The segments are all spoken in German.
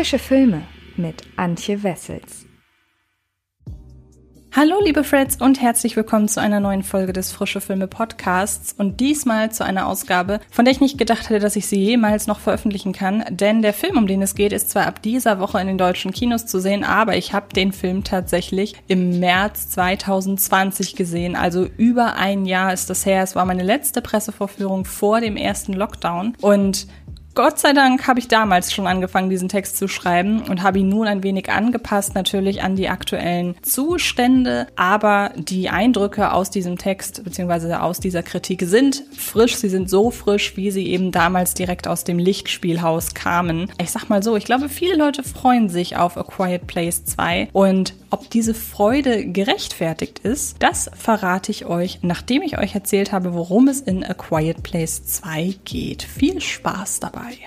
Frische Filme mit Antje Wessels. Hallo liebe Freds und herzlich willkommen zu einer neuen Folge des Frische Filme Podcasts und diesmal zu einer Ausgabe, von der ich nicht gedacht hätte, dass ich sie jemals noch veröffentlichen kann, denn der Film, um den es geht, ist zwar ab dieser Woche in den deutschen Kinos zu sehen, aber ich habe den Film tatsächlich im März 2020 gesehen, also über ein Jahr ist das her. Es war meine letzte Pressevorführung vor dem ersten Lockdown und Gott sei Dank habe ich damals schon angefangen, diesen Text zu schreiben und habe ihn nun ein wenig angepasst, natürlich an die aktuellen Zustände. Aber die Eindrücke aus diesem Text bzw. aus dieser Kritik sind frisch. Sie sind so frisch, wie sie eben damals direkt aus dem Lichtspielhaus kamen. Ich sag mal so, ich glaube, viele Leute freuen sich auf A Quiet Place 2 und ob diese Freude gerechtfertigt ist, das verrate ich euch, nachdem ich euch erzählt habe, worum es in A Quiet Place 2 geht. Viel Spaß dabei.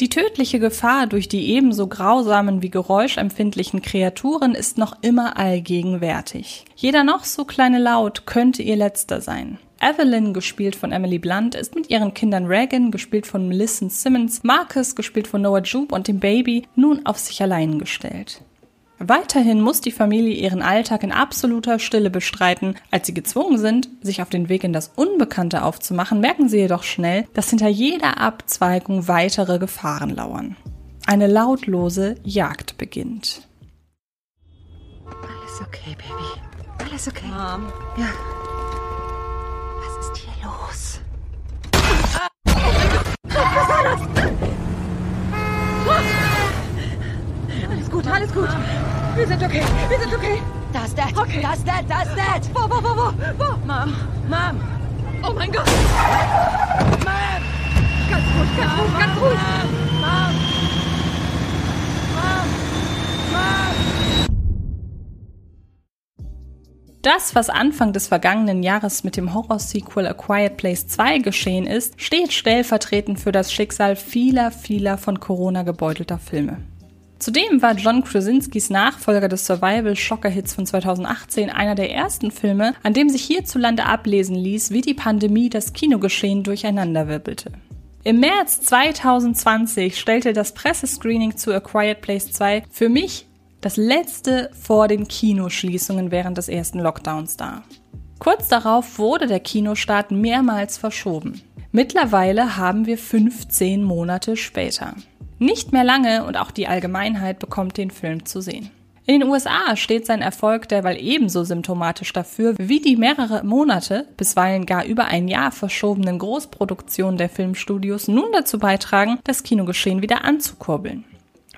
Die tödliche Gefahr durch die ebenso grausamen wie geräuschempfindlichen Kreaturen ist noch immer allgegenwärtig. Jeder noch so kleine Laut könnte ihr letzter sein. Evelyn, gespielt von Emily Blunt, ist mit ihren Kindern Reagan, gespielt von Melissa Simmons, Marcus, gespielt von Noah Jupe und dem Baby, nun auf sich allein gestellt. Weiterhin muss die Familie ihren Alltag in absoluter Stille bestreiten. Als sie gezwungen sind, sich auf den Weg in das Unbekannte aufzumachen, merken sie jedoch schnell, dass hinter jeder Abzweigung weitere Gefahren lauern. Eine lautlose Jagd beginnt. Alles okay, Baby. Alles okay. Mom. Ja. Was ist hier los? Alles gut, alles gut. Wir sind okay, wir sind okay. Da ist Dad. Okay. Da ist Dad, da ist Dad. Wo, wo, wo, wo, wo? Mom, Mom. Oh mein Gott. Mom. Ganz ruhig, ganz ruhig, ganz ruhig. Mom. Mom. Mom. Das, was Anfang des vergangenen Jahres mit dem Horror-Sequel A Quiet Place 2 geschehen ist, steht stellvertretend für das Schicksal vieler, vieler von Corona gebeutelter Filme. Zudem war John Krasinskis Nachfolger des Survival-Schocker-Hits von 2018 einer der ersten Filme, an dem sich hierzulande ablesen ließ, wie die Pandemie das Kinogeschehen durcheinanderwirbelte. Im März 2020 stellte das Pressescreening zu A Quiet Place 2 für mich das letzte vor den Kinoschließungen während des ersten Lockdowns dar. Kurz darauf wurde der Kinostart mehrmals verschoben. Mittlerweile haben wir 15 Monate später. Nicht mehr lange und auch die Allgemeinheit bekommt den Film zu sehen. In den USA steht sein Erfolg derweil ebenso symptomatisch dafür, wie die mehrere Monate, bisweilen gar über ein Jahr verschobenen Großproduktionen der Filmstudios nun dazu beitragen, das Kinogeschehen wieder anzukurbeln.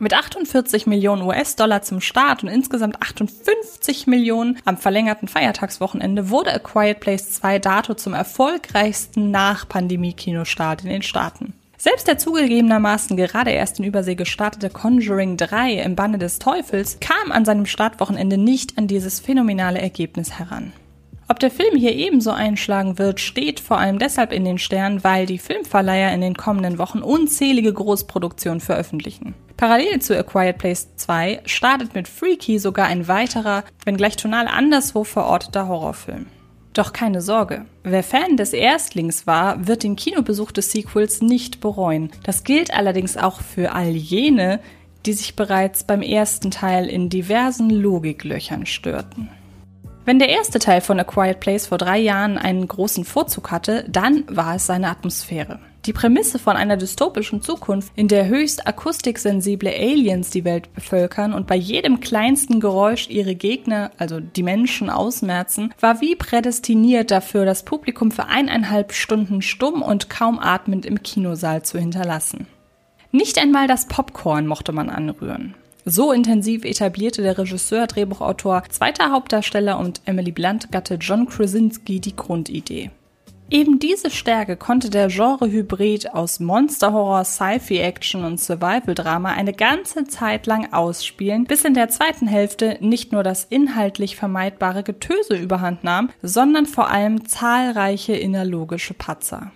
Mit 48 Millionen US-Dollar zum Start und insgesamt 58 Millionen am verlängerten Feiertagswochenende wurde A Quiet Place 2 dato zum erfolgreichsten Nach-Pandemie-Kinostart in den Staaten. Selbst der zugegebenermaßen gerade erst in Übersee gestartete Conjuring 3 im Banne des Teufels kam an seinem Startwochenende nicht an dieses phänomenale Ergebnis heran. Ob der Film hier ebenso einschlagen wird, steht vor allem deshalb in den Sternen, weil die Filmverleiher in den kommenden Wochen unzählige Großproduktionen veröffentlichen. Parallel zu A Quiet Place 2 startet mit Freaky sogar ein weiterer, wenngleich tonal anderswo verorteter Horrorfilm. Doch keine Sorge. Wer Fan des Erstlings war, wird den Kinobesuch des Sequels nicht bereuen. Das gilt allerdings auch für all jene, die sich bereits beim ersten Teil in diversen Logiklöchern störten. Wenn der erste Teil von A Quiet Place vor drei Jahren einen großen Vorzug hatte, dann war es seine Atmosphäre. Die Prämisse von einer dystopischen Zukunft, in der höchst akustiksensible Aliens die Welt bevölkern und bei jedem kleinsten Geräusch ihre Gegner, also die Menschen, ausmerzen, war wie prädestiniert dafür, das Publikum für eineinhalb Stunden stumm und kaum atmend im Kinosaal zu hinterlassen. Nicht einmal das Popcorn mochte man anrühren. So intensiv etablierte der Regisseur, Drehbuchautor, zweiter Hauptdarsteller und Emily Blunt Gatte John Krasinski die Grundidee. Eben diese Stärke konnte der Genre-Hybrid aus Monster-Horror, Sci-Fi-Action und Survival-Drama eine ganze Zeit lang ausspielen, bis in der zweiten Hälfte nicht nur das inhaltlich vermeidbare Getöse überhand nahm, sondern vor allem zahlreiche innerlogische Patzer.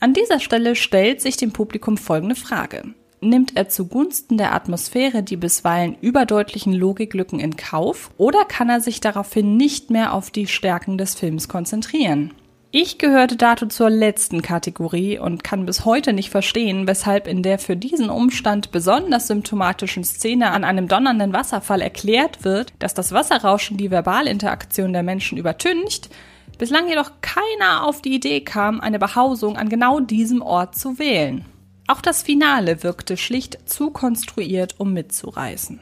An dieser Stelle stellt sich dem Publikum folgende Frage. Nimmt er zugunsten der Atmosphäre die bisweilen überdeutlichen Logiklücken in Kauf oder kann er sich daraufhin nicht mehr auf die Stärken des Films konzentrieren? Ich gehörte dazu zur letzten Kategorie und kann bis heute nicht verstehen, weshalb in der für diesen Umstand besonders symptomatischen Szene an einem donnernden Wasserfall erklärt wird, dass das Wasserrauschen die Verbalinteraktion der Menschen übertüncht, bislang jedoch keiner auf die Idee kam, eine Behausung an genau diesem Ort zu wählen. Auch das Finale wirkte schlicht zu konstruiert, um mitzureißen.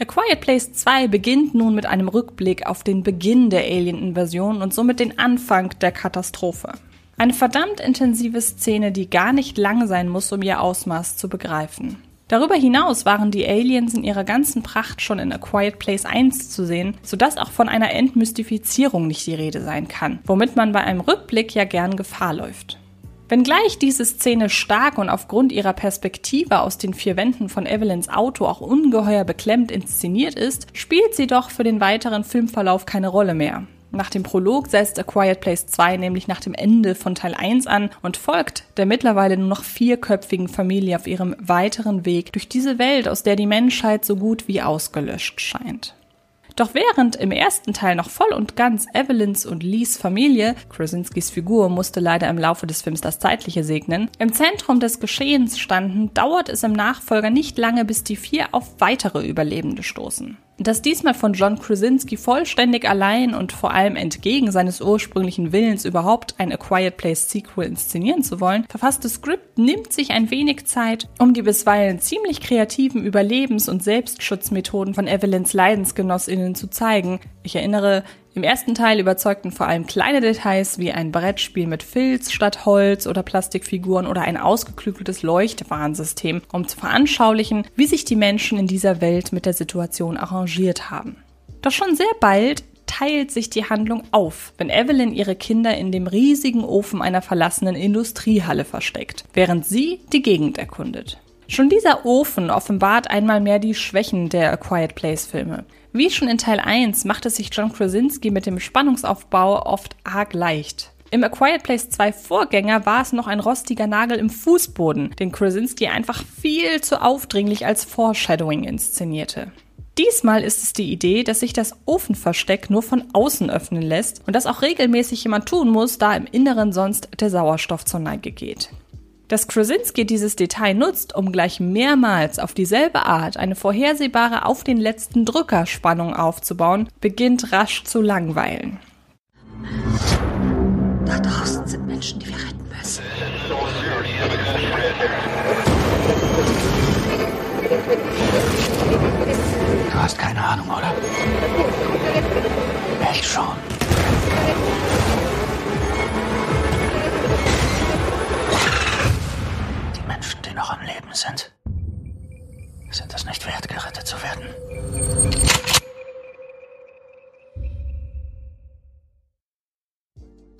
A Quiet Place 2 beginnt nun mit einem Rückblick auf den Beginn der Alien-Invasion und somit den Anfang der Katastrophe. Eine verdammt intensive Szene, die gar nicht lang sein muss, um ihr Ausmaß zu begreifen. Darüber hinaus waren die Aliens in ihrer ganzen Pracht schon in A Quiet Place 1 zu sehen, sodass auch von einer Entmystifizierung nicht die Rede sein kann, womit man bei einem Rückblick ja gern Gefahr läuft. Wenngleich diese Szene stark und aufgrund ihrer Perspektive aus den vier Wänden von Evelyns Auto auch ungeheuer beklemmt inszeniert ist, spielt sie doch für den weiteren Filmverlauf keine Rolle mehr. Nach dem Prolog setzt A Quiet Place 2 nämlich nach dem Ende von Teil 1 an und folgt der mittlerweile nur noch vierköpfigen Familie auf ihrem weiteren Weg durch diese Welt, aus der die Menschheit so gut wie ausgelöscht scheint. Doch während im ersten Teil noch voll und ganz Evelyns und Lees Familie, Krasinskis Figur musste leider im Laufe des Films das Zeitliche segnen, im Zentrum des Geschehens standen, dauert es im Nachfolger nicht lange, bis die vier auf weitere Überlebende stoßen. Das diesmal von John Krasinski vollständig allein und vor allem entgegen seines ursprünglichen Willens überhaupt ein A Quiet Place Sequel inszenieren zu wollen, verfasste Skript nimmt sich ein wenig Zeit, um die bisweilen ziemlich kreativen Überlebens- und Selbstschutzmethoden von Evelyns Leidensgenossinnen zu zeigen. Ich erinnere, im ersten Teil überzeugten vor allem kleine Details wie ein Brettspiel mit Filz statt Holz oder Plastikfiguren oder ein ausgeklügeltes Leuchtwarnsystem, um zu veranschaulichen, wie sich die Menschen in dieser Welt mit der Situation arrangiert haben. Doch schon sehr bald teilt sich die Handlung auf, wenn Evelyn ihre Kinder in dem riesigen Ofen einer verlassenen Industriehalle versteckt, während sie die Gegend erkundet. Schon dieser Ofen offenbart einmal mehr die Schwächen der A Quiet Place Filme. Wie schon in Teil 1 macht es sich John Krasinski mit dem Spannungsaufbau oft arg leicht. Im A Quiet Place 2 Vorgänger war es noch ein rostiger Nagel im Fußboden, den Krasinski einfach viel zu aufdringlich als Foreshadowing inszenierte. Diesmal ist es die Idee, dass sich das Ofenversteck nur von außen öffnen lässt und das auch regelmäßig jemand tun muss, da im Inneren sonst der Sauerstoff zur Neige geht. Dass Krasinski dieses Detail nutzt, um gleich mehrmals auf dieselbe Art eine vorhersehbare auf den letzten Drücker Spannung aufzubauen, beginnt rasch zu langweilen. Da draußen sind Menschen, die wir retten müssen. Du hast keine Ahnung, oder? Echt schon. Sind, sind es nicht wert, gerettet zu werden.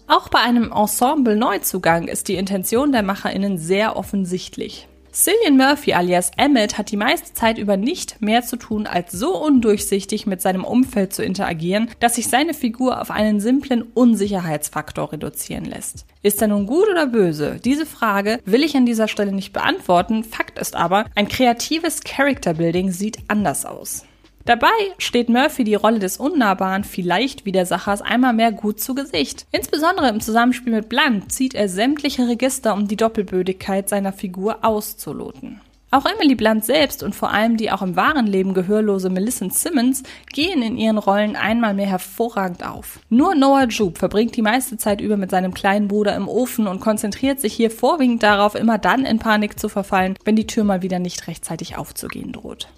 Auch bei einem Ensemble-Neuzugang ist die Intention der MacherInnen sehr offensichtlich. Cillian Murphy alias Emmett hat die meiste Zeit über nicht mehr zu tun, als so undurchsichtig mit seinem Umfeld zu interagieren, dass sich seine Figur auf einen simplen Unsicherheitsfaktor reduzieren lässt. Ist er nun gut oder böse? Diese Frage will ich an dieser Stelle nicht beantworten. Fakt ist aber, ein kreatives Character Building sieht anders aus. Dabei steht Murphy die Rolle des unnahbaren, vielleicht Widersachers einmal mehr gut zu Gesicht. Insbesondere im Zusammenspiel mit Blunt zieht er sämtliche Register, um die Doppelbödigkeit seiner Figur auszuloten. Auch Emily Blunt selbst und vor allem die auch im wahren Leben gehörlose Millicent Simmons gehen in ihren Rollen einmal mehr hervorragend auf. Nur Noah Jupe verbringt die meiste Zeit über mit seinem kleinen Bruder im Ofen und konzentriert sich hier vorwiegend darauf, immer dann in Panik zu verfallen, wenn die Tür mal wieder nicht rechtzeitig aufzugehen droht.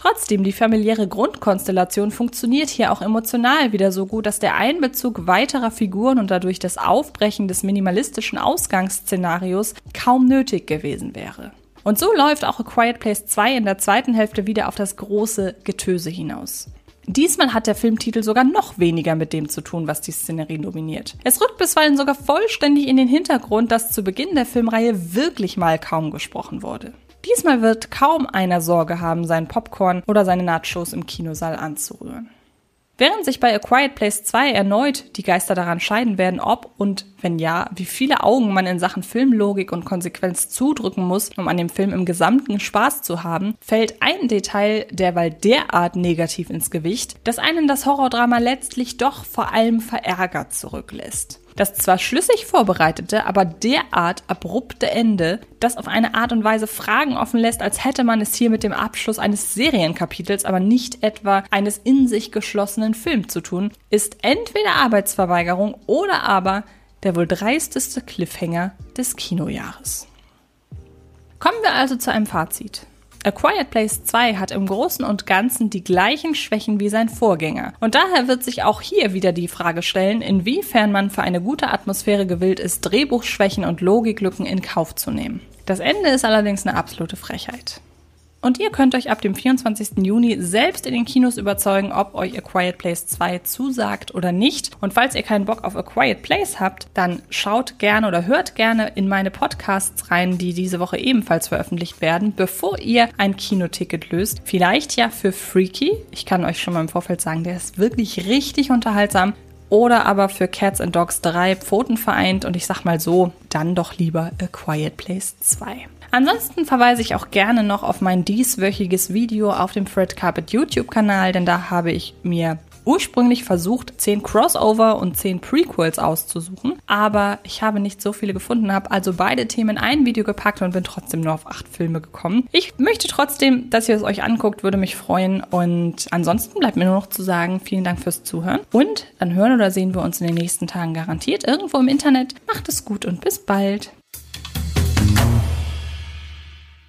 Trotzdem, die familiäre Grundkonstellation funktioniert hier auch emotional wieder so gut, dass der Einbezug weiterer Figuren und dadurch das Aufbrechen des minimalistischen Ausgangsszenarios kaum nötig gewesen wäre. Und so läuft auch A Quiet Place 2 in der zweiten Hälfte wieder auf das große Getöse hinaus. Diesmal hat der Filmtitel sogar noch weniger mit dem zu tun, was die Szenerie dominiert. Es rückt bisweilen sogar vollständig in den Hintergrund, dass zu Beginn der Filmreihe wirklich mal kaum gesprochen wurde. Diesmal wird kaum einer Sorge haben, seinen Popcorn oder seine Nachos im Kinosaal anzurühren. Während sich bei A Quiet Place 2 erneut die Geister daran scheiden werden, ob und wenn ja, wie viele Augen man in Sachen Filmlogik und Konsequenz zudrücken muss, um an dem Film im Gesamten Spaß zu haben, fällt ein Detail derweil derart negativ ins Gewicht, dass einen das Horrordrama letztlich doch vor allem verärgert zurücklässt. Das zwar schlüssig vorbereitete, aber derart abrupte Ende, das auf eine Art und Weise Fragen offen lässt, als hätte man es hier mit dem Abschluss eines Serienkapitels, aber nicht etwa eines in sich geschlossenen Films zu tun, ist entweder Arbeitsverweigerung oder aber der wohl dreisteste Cliffhanger des Kinojahres. Kommen wir also zu einem Fazit. A Quiet Place 2 hat im Großen und Ganzen die gleichen Schwächen wie sein Vorgänger. Und daher wird sich auch hier wieder die Frage stellen, inwiefern man für eine gute Atmosphäre gewillt ist, Drehbuchschwächen und Logiklücken in Kauf zu nehmen. Das Ende ist allerdings eine absolute Frechheit. Und ihr könnt euch ab dem 24. Juni selbst in den Kinos überzeugen, ob euch A Quiet Place 2 zusagt oder nicht. Und falls ihr keinen Bock auf A Quiet Place habt, dann schaut gerne oder hört gerne in meine Podcasts rein, die diese Woche ebenfalls veröffentlicht werden, bevor ihr ein Kinoticket löst. Vielleicht ja für Freaky. Ich kann euch schon mal im Vorfeld sagen, der ist wirklich richtig unterhaltsam oder aber für Cats and Dogs 3 Pfoten vereint und ich sag mal so, dann doch lieber A Quiet Place 2. Ansonsten verweise ich auch gerne noch auf mein dieswöchiges Video auf dem Fred Carpet YouTube-Kanal, denn da habe ich mir ursprünglich versucht, zehn Crossover und zehn Prequels auszusuchen, aber ich habe nicht so viele gefunden, habe also beide Themen in ein Video gepackt und bin trotzdem nur auf acht Filme gekommen. Ich möchte trotzdem, dass ihr es euch anguckt, würde mich freuen und ansonsten bleibt mir nur noch zu sagen, vielen Dank fürs Zuhören und dann hören oder sehen wir uns in den nächsten Tagen garantiert irgendwo im Internet. Macht es gut und bis bald.